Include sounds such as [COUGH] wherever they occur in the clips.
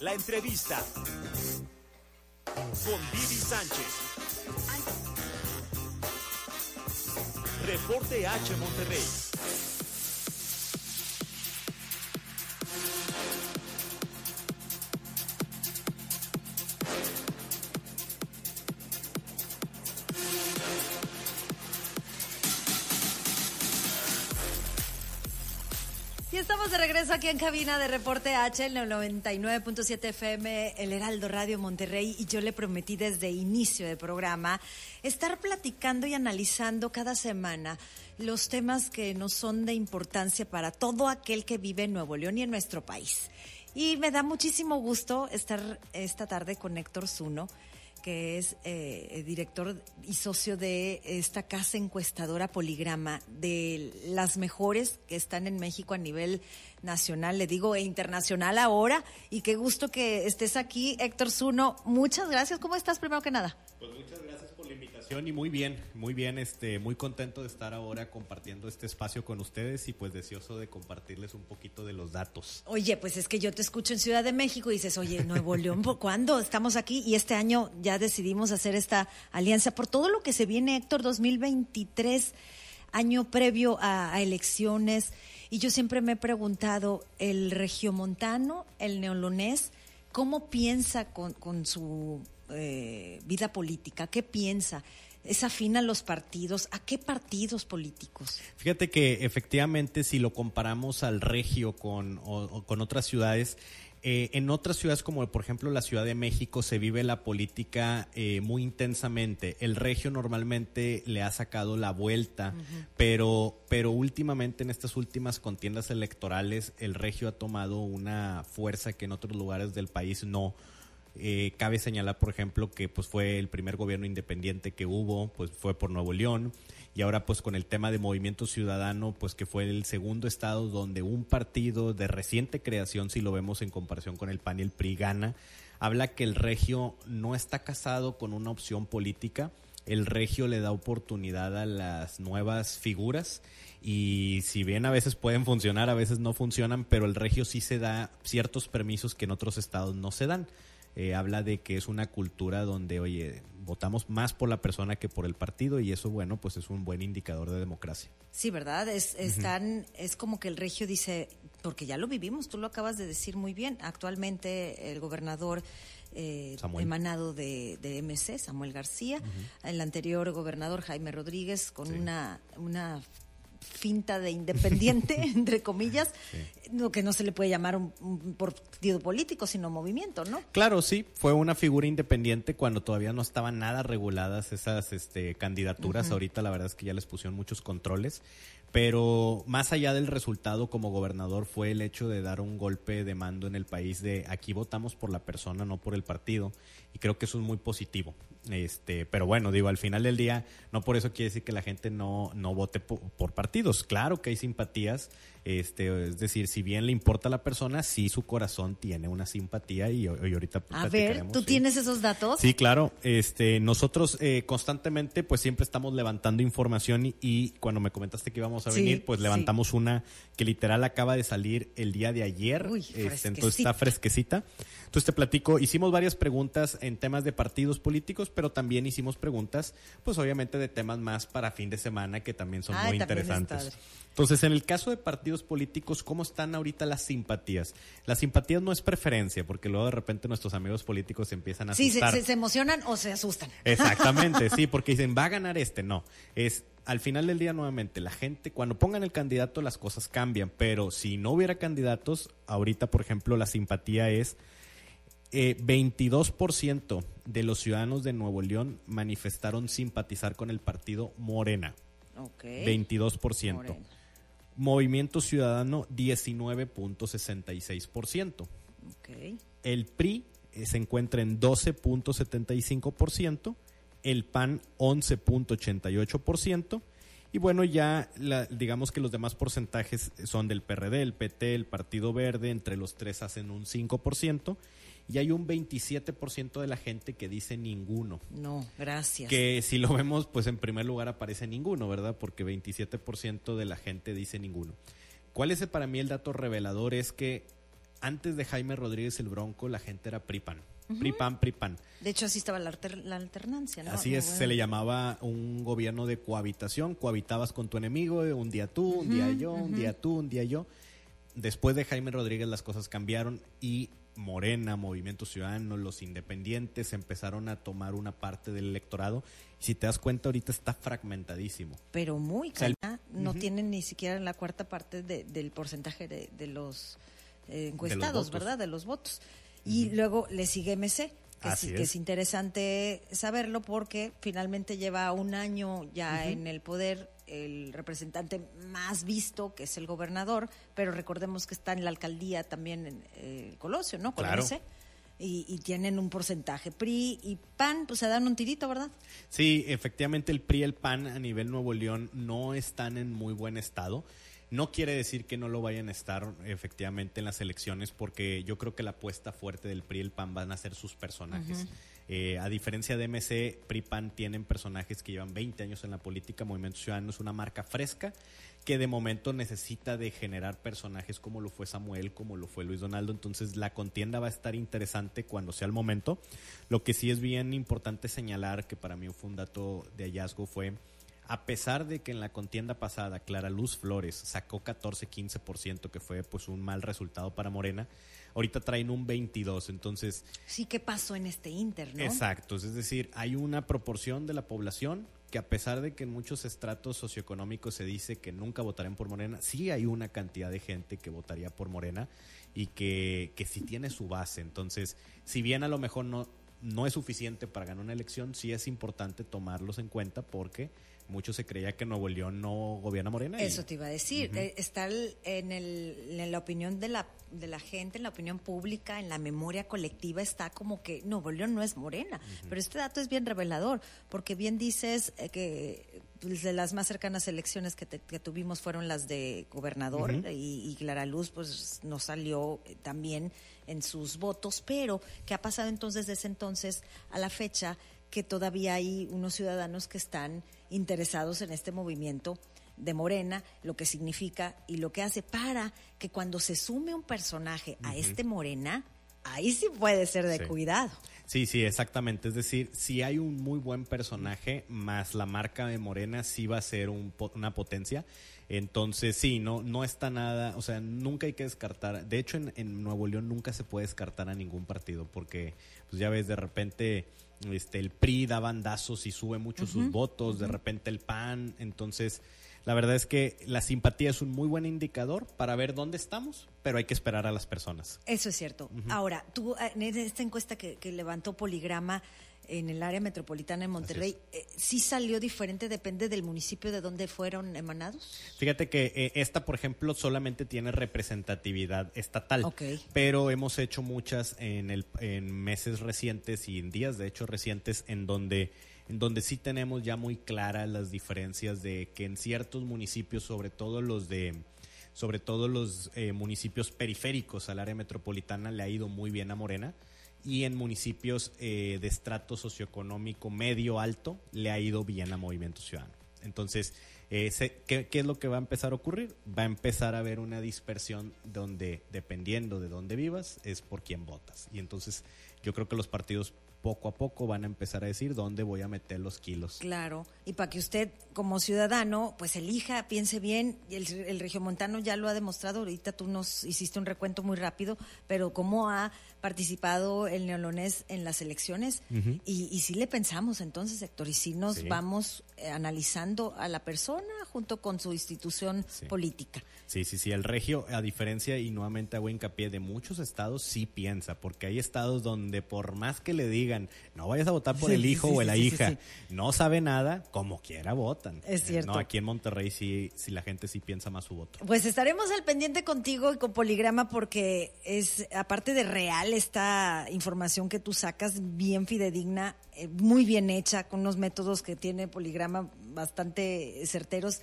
La entrevista con Vivi Sánchez. Reporte H Monterrey. Regreso aquí en cabina de Reporte H, el 99.7 FM, el Heraldo Radio Monterrey. Y yo le prometí desde inicio del programa estar platicando y analizando cada semana los temas que nos son de importancia para todo aquel que vive en Nuevo León y en nuestro país. Y me da muchísimo gusto estar esta tarde con Héctor Zuno que es eh, director y socio de esta casa encuestadora Poligrama, de las mejores que están en México a nivel nacional, le digo, e internacional ahora. Y qué gusto que estés aquí, Héctor Zuno. Muchas gracias. ¿Cómo estás, primero que nada? Pues muchas gracias por la invitación y muy bien, muy bien, este, muy contento de estar ahora compartiendo este espacio con ustedes y pues deseoso de compartirles un poquito de los datos. Oye, pues es que yo te escucho en Ciudad de México y dices, oye, Nuevo León, ¿por cuándo estamos aquí? Y este año ya decidimos hacer esta alianza por todo lo que se viene, Héctor, 2023, año previo a, a elecciones. Y yo siempre me he preguntado, el regiomontano, el neolonés, ¿cómo piensa con, con su eh, vida política? ¿Qué piensa? ¿Es afín a los partidos? ¿A qué partidos políticos? Fíjate que efectivamente si lo comparamos al regio con, o, o con otras ciudades, eh, en otras ciudades como por ejemplo la Ciudad de México se vive la política eh, muy intensamente. El regio normalmente le ha sacado la vuelta, uh -huh. pero, pero últimamente en estas últimas contiendas electorales el regio ha tomado una fuerza que en otros lugares del país no. Eh, cabe señalar, por ejemplo, que pues fue el primer gobierno independiente que hubo, pues fue por Nuevo León. Y ahora pues con el tema de Movimiento Ciudadano, pues que fue el segundo estado donde un partido de reciente creación, si lo vemos en comparación con el PAN y el PRI gana, habla que el regio no está casado con una opción política, el regio le da oportunidad a las nuevas figuras y si bien a veces pueden funcionar, a veces no funcionan, pero el regio sí se da ciertos permisos que en otros estados no se dan eh, habla de que es una cultura donde, oye, votamos más por la persona que por el partido y eso, bueno, pues es un buen indicador de democracia. Sí, ¿verdad? Es, están, es como que el regio dice, porque ya lo vivimos, tú lo acabas de decir muy bien, actualmente el gobernador eh, emanado de, de, MC, Samuel García, uh -huh. el anterior gobernador Jaime Rodríguez, con sí. una, una finta de independiente, [LAUGHS] entre comillas, sí. lo que no se le puede llamar un, un, partido político, sino movimiento, ¿no? Claro, sí, fue una figura independiente cuando todavía no estaban nada reguladas esas este, candidaturas. Uh -huh. Ahorita la verdad es que ya les pusieron muchos controles, pero más allá del resultado como gobernador fue el hecho de dar un golpe de mando en el país de aquí votamos por la persona, no por el partido, y creo que eso es muy positivo. Este, pero bueno, digo, al final del día, no por eso quiere decir que la gente no, no vote por, por partidos. Claro que hay simpatías, este, es decir, si bien le importa a la persona, sí su corazón tiene una simpatía y, y ahorita A ver, ¿tú sí. tienes esos datos? Sí, claro. Este, nosotros eh, constantemente, pues siempre estamos levantando información y, y, cuando me comentaste que íbamos a venir, pues levantamos sí. una que literal acaba de salir el día de ayer. Uy, este, entonces está fresquecita. Entonces te platico, hicimos varias preguntas en temas de partidos políticos, pero también hicimos preguntas, pues obviamente de temas más para fin de semana que también son Ay, muy también interesantes. Entonces, en el caso de partidos políticos, ¿cómo están ahorita las simpatías? Las simpatías no es preferencia, porque luego de repente nuestros amigos políticos se empiezan a sí, asustar. Sí, se, se, emocionan o se asustan. Exactamente, [LAUGHS] sí, porque dicen, va a ganar este. No, es al final del día nuevamente, la gente, cuando pongan el candidato las cosas cambian, pero si no hubiera candidatos, ahorita, por ejemplo, la simpatía es... Eh, 22% de los ciudadanos de Nuevo León manifestaron simpatizar con el partido Morena. Okay. 22%. Morena. Movimiento Ciudadano 19.66%. Okay. El PRI eh, se encuentra en 12.75%, el PAN 11.88%. Y bueno, ya la, digamos que los demás porcentajes son del PRD, el PT, el Partido Verde, entre los tres hacen un 5%, y hay un 27% de la gente que dice ninguno. No, gracias. Que si lo vemos, pues en primer lugar aparece ninguno, ¿verdad? Porque 27% de la gente dice ninguno. ¿Cuál es para mí el dato revelador? Es que antes de Jaime Rodríguez el Bronco, la gente era PRIPAN. PRIPAN, PRIPAN. De hecho, así estaba la, alter- la alternancia, ¿no? Así es, se le llamaba un gobierno de cohabitación, cohabitabas con tu enemigo, eh, un día tú, un día yo, un día tú, un día yo. Después de Jaime Rodríguez las cosas cambiaron y Morena, Movimiento Ciudadano, los independientes empezaron a tomar una parte del electorado. Y si te das cuenta, ahorita está fragmentadísimo. Pero muy sea, el- caña, no tienen ni siquiera la cuarta parte de- del porcentaje de, de los eh, encuestados. ¿verdad? De los votos. Y luego le sigue MC, que, Así sí, que es. es interesante saberlo porque finalmente lleva un año ya en el poder el representante más visto, que es el gobernador, pero recordemos que está en la alcaldía también en eh, Colosio, ¿no? Claro. Y, y tienen un porcentaje. PRI y PAN, pues se dan un tirito, ¿verdad? Sí, efectivamente el PRI y el PAN a nivel Nuevo León no están en muy buen estado. No quiere decir que no lo vayan a estar efectivamente en las elecciones, porque yo creo que la apuesta fuerte del PRI y el PAN van a ser sus personajes. Eh, a diferencia de MC, PRI y PAN tienen personajes que llevan 20 años en la política. Movimiento Ciudadano es una marca fresca que de momento necesita de generar personajes como lo fue Samuel, como lo fue Luis Donaldo. Entonces la contienda va a estar interesante cuando sea el momento. Lo que sí es bien importante señalar, que para mí fue un dato de hallazgo, fue a pesar de que en la contienda pasada Clara Luz Flores sacó 14-15%, que fue pues un mal resultado para Morena, ahorita traen un 22%. Entonces, Sí, ¿qué pasó en este Inter, no? Exacto, es decir, hay una proporción de la población que a pesar de que en muchos estratos socioeconómicos se dice que nunca votarán por Morena, sí hay una cantidad de gente que votaría por Morena y que, que sí tiene su base. Entonces, si bien a lo mejor no, no es suficiente para ganar una elección, sí es importante tomarlos en cuenta porque mucho se creía que Nuevo León no gobierna Morena. y- Eso te iba a decir. Eh, Está el- en, el, en la opinión de la, de la gente, en la opinión pública, en la memoria colectiva, está como que Nuevo León no es morena. Pero este dato es bien revelador, porque bien dices eh, que pues, de las más cercanas elecciones que, te- que tuvimos fueron las de gobernador y, y Clara Luz pues no salió eh, también en sus votos, pero ¿qué ha pasado entonces desde entonces a la fecha? Que todavía hay unos ciudadanos que están interesados en este movimiento de Morena, lo que significa y lo que hace para que cuando se sume un personaje a este Morena, ahí sí puede ser de Sí. cuidado. Sí, sí, exactamente. Es decir, si hay un muy buen personaje, más la marca de Morena sí va a ser un una potencia. Entonces, sí, no, no está nada, o sea, nunca hay que descartar. De hecho, en, en Nuevo León nunca se puede descartar a ningún partido, porque, pues ya ves, de repente este, el PRI da bandazos y sube mucho sus votos, de repente el PAN. Entonces, la verdad es que la simpatía es un muy buen indicador para ver dónde estamos, pero hay que esperar a las personas. Eso es cierto. Ahora, tú, en esta encuesta que, que levantó Poligrama en el área metropolitana de Monterrey, eh, ¿sí salió diferente? ¿Depende del municipio de donde fueron emanados? Fíjate que eh, esta, por ejemplo, solamente tiene representatividad estatal, Ok. pero hemos hecho muchas en, el, en meses recientes y en días, de hecho, recientes, en donde, en donde sí tenemos ya muy claras las diferencias de que en ciertos municipios, sobre todo los de sobre todo los eh, municipios periféricos al área metropolitana, le ha ido muy bien a Morena y en municipios eh, de estrato socioeconómico medio alto le ha ido bien a Movimiento Ciudadano. Entonces, eh, se- ¿qué, qué es lo que va a empezar a ocurrir? Va a empezar a haber una dispersión donde, dependiendo de dónde vivas, es por quién votas. Y entonces, yo creo que los partidos poco a poco van a empezar a decir dónde voy a meter los kilos. Claro, y para que usted como ciudadano pues elija, piense bien, el, el regiomontano ya lo ha demostrado, ahorita tú nos hiciste un recuento muy rápido, pero cómo ha participado el neolonés en las elecciones y, y sí le pensamos entonces, Héctor, y sí nos Sí. vamos analizando a la persona junto con su institución Sí. política. Sí, sí, sí. El regio, a diferencia, y nuevamente hago hincapié, de muchos estados sí piensa, porque hay estados donde por más que le digan, no vayas a votar por Sí, el hijo sí, o la hija, no sabe nada, como quiera votan. Es Eh, cierto. No, aquí en Monterrey sí, sí la gente sí piensa más su voto. Pues estaremos al pendiente contigo y con Poligrama porque es, aparte de real, esta información que tú sacas, bien fidedigna, eh, muy bien hecha, con unos métodos que tiene Poligrama bastante certeros.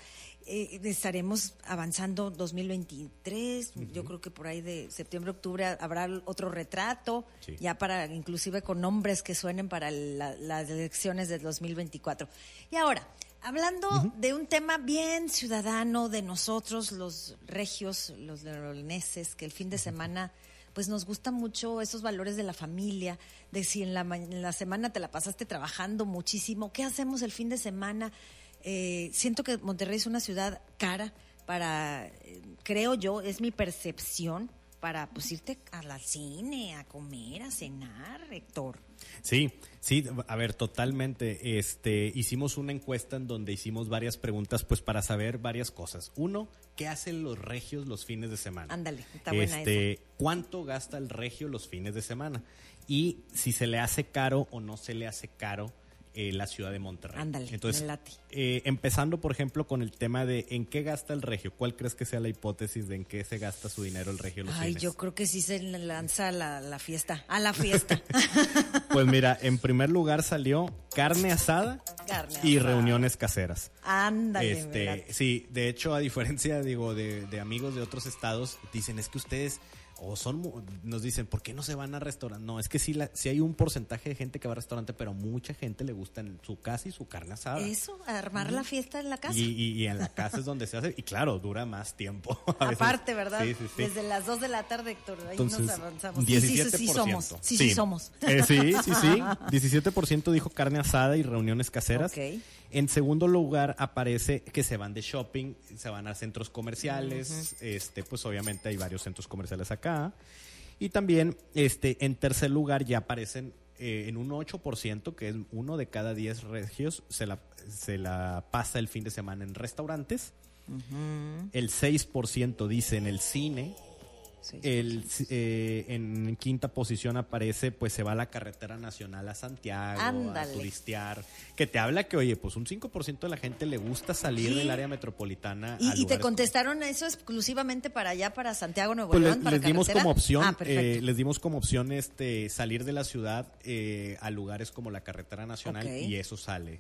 Eh, estaremos avanzando 2023, yo creo que por ahí de septiembre, octubre habrá otro retrato, Sí. ya para inclusive con nombres que suenen para la- las elecciones del 2024. Y ahora, hablando de un tema bien ciudadano de nosotros, los regios, los leoneses, que el fin de semana pues nos gusta mucho esos valores de la familia, de si en la, en la semana te la pasaste trabajando muchísimo, ¿qué hacemos el fin de semana? Eh, siento que Monterrey es una ciudad cara para, eh, creo yo, es mi percepción, para pues irte al cine, a comer, a cenar, Héctor. Sí, sí, a ver, totalmente. Este, hicimos una encuesta en donde hicimos varias preguntas, pues para saber varias cosas. Uno, ¿qué hacen los regios los fines de semana? Ándale, está buena este, ¿Cuánto gasta el regio los fines de semana? Y si se le hace caro o no se le hace caro eh, la ciudad de Monterrey. Ándale, Entonces, eh, empezando, por ejemplo, con el tema de en qué gasta el regio. ¿Cuál crees que sea la hipótesis de en qué se gasta su dinero el regio los Ay, fines? yo creo que sí se lanza a la, la fiesta, a la fiesta. [LAUGHS] Pues mira, en primer lugar salió carne asada Carne y asada. reuniones caseras. Ándale, Este, sí, de hecho, a diferencia, digo, de, de amigos de otros estados, dicen, es que ustedes, o son, nos dicen, ¿por qué no se van a restaurante? No, es que sí, la, sí hay un porcentaje de gente que va a restaurante, pero mucha gente le gusta en su casa y su carne asada. Eso, armar la fiesta en la casa. Y, y- y en la casa es donde se hace, y claro, dura más tiempo. [LAUGHS] Aparte, ¿verdad? Sí, sí, sí. Desde las 2 de la tarde, Héctor, ahí Entonces, nos avanzamos. 17%. Sí, sí, somos. Sí, sí, somos. Eh, sí, sí, sí. [LAUGHS] 17% dijo carne asada y reuniones caseras. Ok. En segundo lugar aparece que se van de shopping, se van a centros comerciales. Este, pues obviamente hay varios centros comerciales acá. Y también, este, en tercer lugar ya aparecen eh, en un 8%, que es uno de cada 10 regios, se la, se la pasa el fin de semana en restaurantes. El 6% dice en el cine. El, eh, en quinta posición aparece, pues se va a la carretera nacional a Santiago Ándale. a turistear, que te habla que, oye, pues un 5% de la gente le gusta salir Sí. del área metropolitana. ¿Y, a y te contestaron eso exclusivamente para allá, para Santiago, Nuevo pues León, les, para les dimos como opción, Ah, eh, les dimos como opción este salir de la ciudad eh, a lugares como la carretera nacional y eso sale.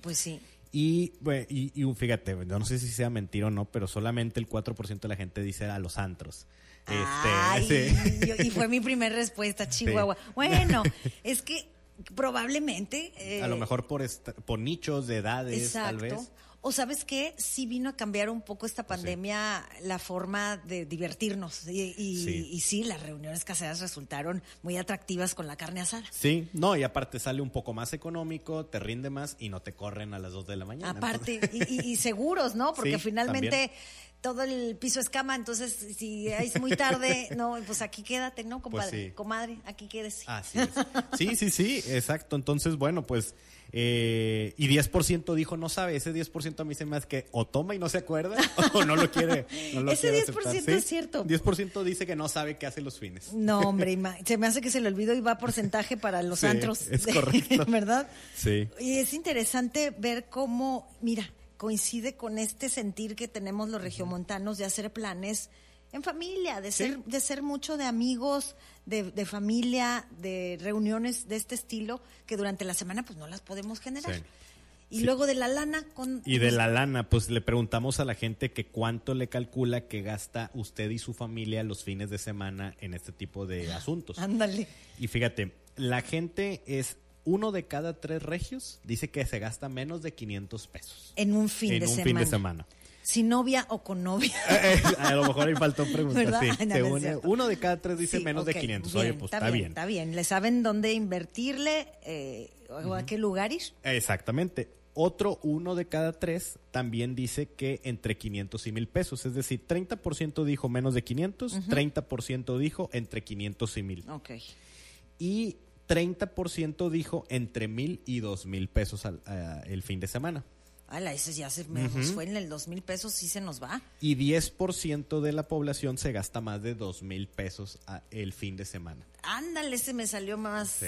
Pues sí. Y, y, y fíjate, yo no sé si sea mentira o no, pero solamente el 4% de la gente dice a los antros. Este, Ay, yo- y fue mi primera respuesta, Chihuahua. Bueno, es que probablemente... eh, a lo mejor por, esta- por nichos de edades, tal Exacto. vez. O sabes qué, sí vino a cambiar un poco esta pandemia la forma de divertirnos. Y, y- Sí. y sí, las reuniones caseras resultaron muy atractivas con la carne asada. Sí, no, y aparte sale un poco más económico, te rinde más y no te corren a las 2 de la mañana. Aparte, y, y- y seguros, ¿no? [LAUGHS] Porque Sí, finalmente también. Todo el piso es cama, entonces si es muy tarde, [LAUGHS] no, pues aquí quédate, ¿no, compadre? Pues sí. Comadre, aquí quédese. Así es. Sí, sí, sí, exacto. Entonces, bueno, pues, eh, y 10% dijo no sabe, ese 10% a mí se me hace que o toma y no se acuerda o no lo quiere. no lo Ese quiere 10% aceptar. es cierto. 10% dice que no sabe qué hace los fines. No, hombre, [LAUGHS] se me hace que se le olvidó y va porcentaje para los Sí, antros. es correcto. [LAUGHS] ¿Verdad? Sí. Y es interesante ver cómo, mira, coincide con este sentir que tenemos los regiomontanos de hacer planes en familia, de ser, de ser mucho de amigos, de, de familia, de reuniones de este estilo, que durante la semana pues no las podemos generar. Sí. Y Sí. luego de la lana con... Y de la lana, pues le preguntamos a la gente que cuánto le calcula que gasta usted y su familia los fines de semana en este tipo de asuntos. Ándale. Y fíjate, la gente es uno de cada tres regios dice que se gasta menos de 500 pesos En un fin en de un semana. fin de semana. Sin novia o con novia. [LAUGHS] Eh, eh, a lo mejor ahí faltó preguntar. Sí, [LAUGHS] No, no según- uno de cada tres dice Sí, menos ok, de 500. bien, Oye, pues está, bien. Está bien, le saben dónde invertirle eh, o a qué lugar ir. Exactamente. Otro uno de cada tres también dice que entre 500 y 1000 pesos. Es decir, 30% dijo menos de 500, 30% dijo entre 500 y 1000. Ok. Y 30% dijo entre 1000 y 2000 pesos al, a- el fin de semana. Ala, ese ya se me fue en el dos mil pesos, sí se nos va. Y 10% de la población se gasta más de 2000 pesos a- el fin de semana. Ándale, ese me salió más Sí.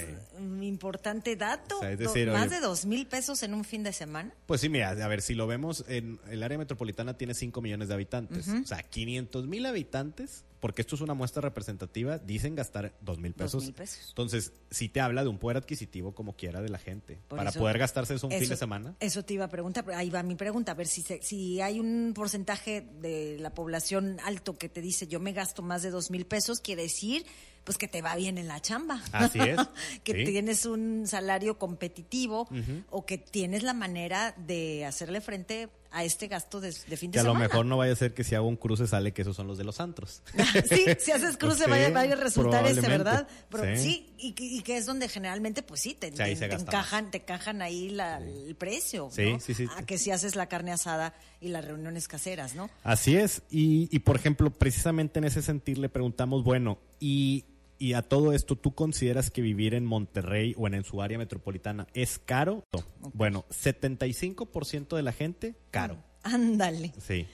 importante dato. O sea, es Do- decir, más de dos mil pesos en un fin de semana. Pues sí, mira, a ver, si lo vemos, en el área metropolitana tiene 5 millones de habitantes. O sea, 500 mil habitantes, porque esto es una muestra representativa, dicen gastar 2 mil pesos. 2,000 pesos. Entonces, sí te habla de un poder adquisitivo como quiera de la gente. Por para eso- poder gastarse eso un fin de semana. Eso te iba a preguntar, ahí va mi pregunta, a ver si, se- si hay un porcentaje de la población alto que te dice yo me gasto más de dos mil pesos, quiere decir pues que te va bien en la chamba. Así es, [LAUGHS] que sí. tienes un salario competitivo o que tienes la manera de hacerle frente a este gasto de, de fin de Que a lo mejor no vaya a ser que si hago un cruce sale que esos son los de los antros. [LAUGHS] sí, si haces cruce Sí, vaya, vaya a resultar ese. ¿verdad? Pero, Sí. sí, y, que- y que es donde generalmente, pues sí, te, Sí, encajan, te encajan ahí la- el precio, Sí, ¿no? sí, sí. A que si haces la carne asada y las reuniones caseras, ¿no? Así es, y, y por ejemplo, precisamente en ese sentir le preguntamos, bueno, y, y a todo esto, ¿tú consideras que vivir en Monterrey o en, en su área metropolitana es caro? No. Bueno, 75% de la gente, caro. Ándale. Sí.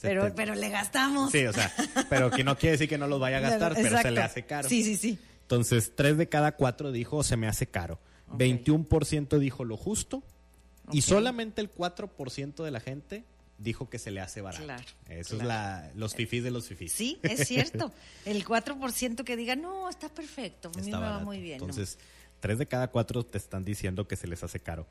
Pero, pero le gastamos. Sí, o sea, pero que no quiere decir que no los vaya a [LAUGHS] gastar, pero se le hace caro. Sí, sí, sí. Entonces, 3 de cada 4 dijo se me hace caro. Ok. 21% dijo lo justo. Y solamente el 4% de la gente dijo que se le hace barato. Claro, Eso claro. es la, los fifís de los fifís. Sí, es cierto. El 4% que diga, no, está perfecto, a mí Está me va muy bien. Entonces, 3 de cada 4 te están diciendo que se les hace caro.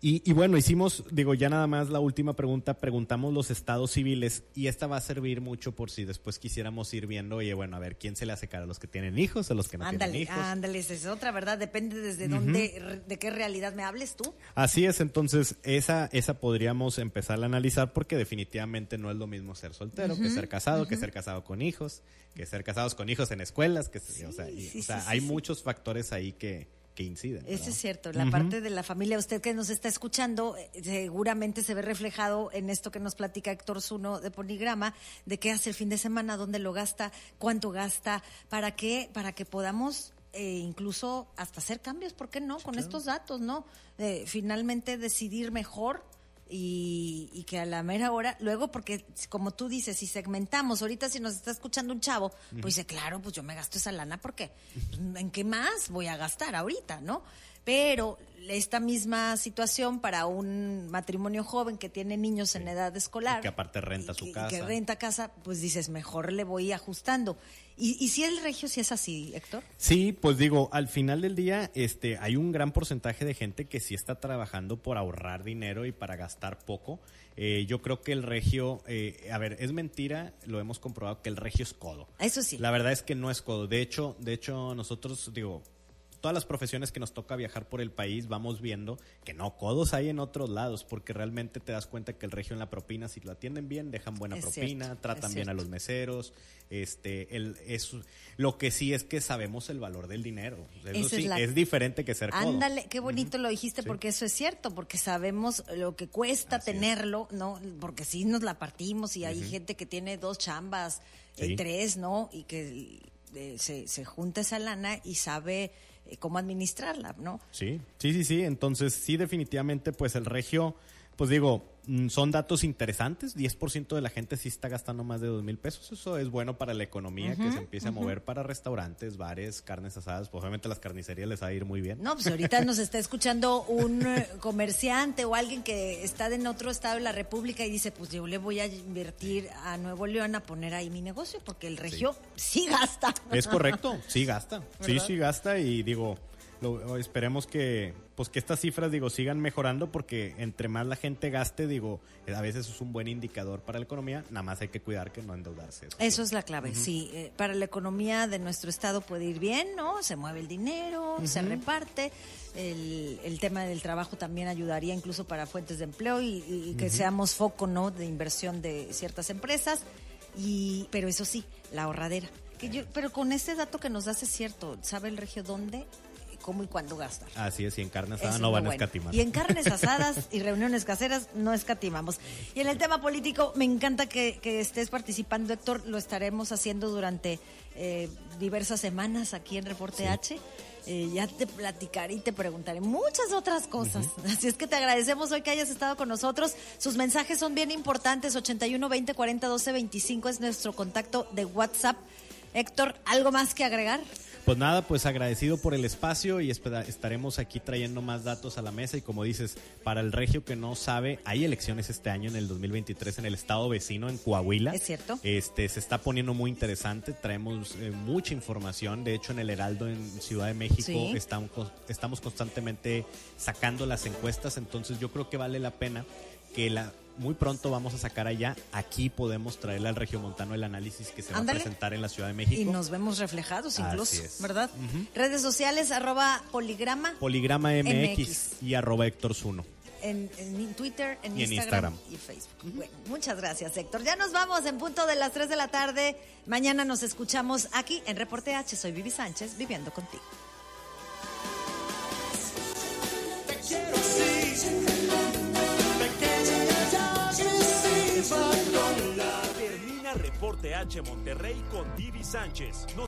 Y, y bueno, hicimos, digo, ya nada más la última pregunta, preguntamos los estados civiles y esta va a servir mucho por si después quisiéramos ir viendo, oye, bueno, a ver, ¿quién se le hace caro? ¿A los que tienen hijos o los que no ándale, tienen hijos? ándale, esa es otra, ¿verdad? Depende desde dónde, de qué realidad me hables tú. Así es, entonces esa, esa podríamos empezar a analizar porque definitivamente no es lo mismo ser soltero que ser casado, que ser casado con hijos, que ser casados con hijos en escuelas, que o sea, y- sí, o sea, sí, hay sí, sí. muchos factores ahí que, que inciden. Eso es cierto, la parte de la familia, usted que nos está escuchando, eh, seguramente se ve reflejado en esto que nos platica Héctor Zuno de Poligrama, de qué hace el fin de semana, dónde lo gasta, cuánto gasta, para qué, para que podamos eh, incluso hasta hacer cambios, ¿por qué no? Con estos datos, ¿no? Eh, finalmente decidir mejor y, y que a la mera hora, luego porque como tú dices, si segmentamos, ahorita si nos está escuchando un chavo, pues dice, claro, pues yo me gasto esa lana porque pues, ¿en qué más voy a gastar ahorita, no? Pero esta misma situación para un matrimonio joven que tiene niños en edad escolar. Y que aparte renta y su que- casa. que renta casa, pues dices, mejor le voy ajustando. Y, y si el regio, si es así, Héctor. Sí, pues digo, al final del día, este, hay un gran porcentaje de gente que sí está trabajando por ahorrar dinero y para gastar poco. Eh, yo creo que el regio, eh, a ver, es mentira, lo hemos comprobado que el regio es codo. Eso sí. La verdad es que no es codo. De hecho, de hecho, nosotros, digo, todas las profesiones que nos toca viajar por el país, vamos viendo que no, codos hay en otros lados, porque realmente te das cuenta que el regio en la propina, si lo atienden bien, dejan buena Es propina, cierto, tratan bien a los meseros. Este, el, es, lo que sí es que sabemos el valor del dinero. Eso es sí, la- es diferente que ser codo. Ándale, qué bonito lo dijiste porque eso es cierto, porque sabemos lo que cuesta Así es. tenerlo, ¿no? Porque sí nos la partimos y hay gente que tiene dos chambas, eh, Sí. tres, ¿no? Y que eh, se, se junta esa lana y sabe cómo administrarla, ¿no? Sí, sí, sí, sí. Entonces, sí, definitivamente, pues el regio, pues digo, mm, son datos interesantes. 10% de la gente sí está gastando más de dos mil pesos. Eso es bueno para la economía, que se empiece a mover para restaurantes, bares, carnes asadas. Pues obviamente las carnicerías les va a ir muy bien. No, pues ahorita [LAUGHS] nos está escuchando un eh, comerciante o alguien que está en otro estado de la República y dice, pues yo le voy a invertir a Nuevo León a poner ahí mi negocio porque el regio sí, gasta. Es correcto, sí gasta. Sí, sí gasta y digo, lo- esperemos que pues que estas cifras digo sigan mejorando porque entre más la gente gaste, digo, eh, a veces es un buen indicador para la economía, nada más hay que cuidar que no endeudarse. Eso es la clave, sí. Eh, para la economía de nuestro estado puede ir bien, ¿no? Se mueve el dinero, se reparte. El, el tema del trabajo también ayudaría incluso para fuentes de empleo y, y que seamos foco, ¿no? De inversión de ciertas empresas. Y, pero eso sí, la ahorradera. Que yo, pero con este dato que nos das es cierto. ¿Sabe el regio dónde, cómo y cuándo gastar? Así es, y en carne Eso asada es no van a bueno. escatimar. Y en carnes [LAUGHS] asadas y reuniones caseras no escatimamos. Y en el tema político, me encanta que, que estés participando, Héctor. Lo estaremos haciendo durante eh, diversas semanas aquí en Reporte H. Eh, ya te platicaré y te preguntaré muchas otras cosas. Así es que te agradecemos hoy que hayas estado con nosotros. Sus mensajes son bien importantes. 81 20 40 12 25 es nuestro contacto de WhatsApp. Héctor, ¿algo más que agregar? Pues nada, pues agradecido por el espacio y estaremos aquí trayendo más datos a la mesa y como dices, para el regio que no sabe, hay elecciones este año en el 2023 en el estado vecino, en Coahuila. Es cierto. Este, se está poniendo muy interesante, traemos eh, mucha información, de hecho en el Heraldo en Ciudad de México Sí. estamos, estamos constantemente sacando las encuestas, entonces yo creo que vale la pena que la muy pronto vamos a sacar allá, aquí podemos traerle al regiomontano el análisis que se va a presentar en la Ciudad de México. Y nos vemos reflejados incluso. ¿verdad? Redes sociales, arroba poligrama. Poligrama MX, MX. y arroba Héctor Zuno. En, en Twitter, en Y en Instagram, Instagram. y Facebook. Bueno, muchas gracias, Héctor. Ya nos vamos en punto de las 3 de la tarde. Mañana nos escuchamos aquí en Reporte H. Soy Vivi Sánchez, viviendo contigo. Reporte H Monterrey con Vivi Sánchez.